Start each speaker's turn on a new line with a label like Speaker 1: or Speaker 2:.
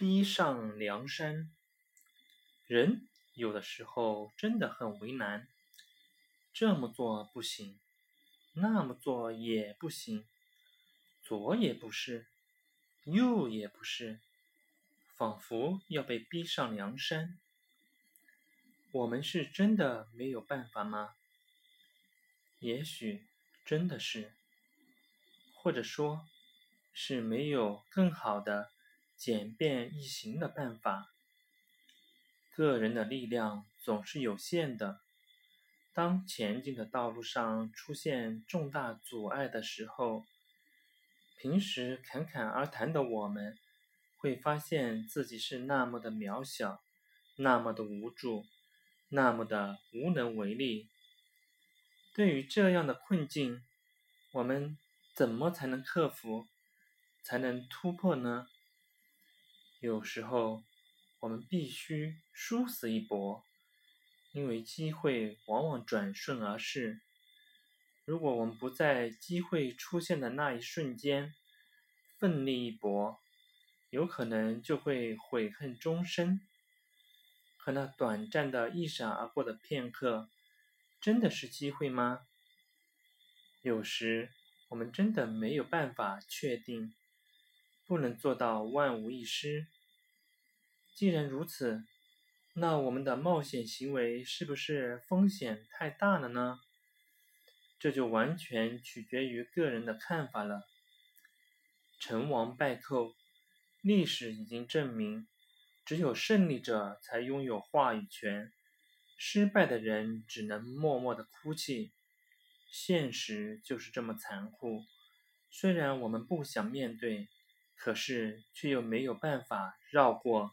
Speaker 1: 逼上梁山，人有的时候真的很为难，这么做不行，那么做也不行，左也不是，右也不是，仿佛要被逼上梁山。我们是真的没有办法吗？也许真的是，或者说，是没有更好的。简便易行的办法。个人的力量总是有限的。当前进的道路上出现重大阻碍的时候，平时侃侃而谈的我们，会发现自己是那么的渺小，那么的无助，那么的无能为力。对于这样的困境，我们怎么才能克服，才能突破呢？有时候，我们必须殊死一搏，因为机会往往转瞬而逝。如果我们不在机会出现的那一瞬间奋力一搏，有可能就会悔恨终身。可那短暂的一闪而过的片刻，真的是机会吗？有时，我们真的没有办法确定。不能做到万无一失。既然如此，那我们的冒险行为是不是风险太大了呢？这就完全取决于个人的看法了。成王败寇，历史已经证明，只有胜利者才拥有话语权，失败的人只能默默的哭泣。现实就是这么残酷，虽然我们不想面对。可是，却又没有办法绕过。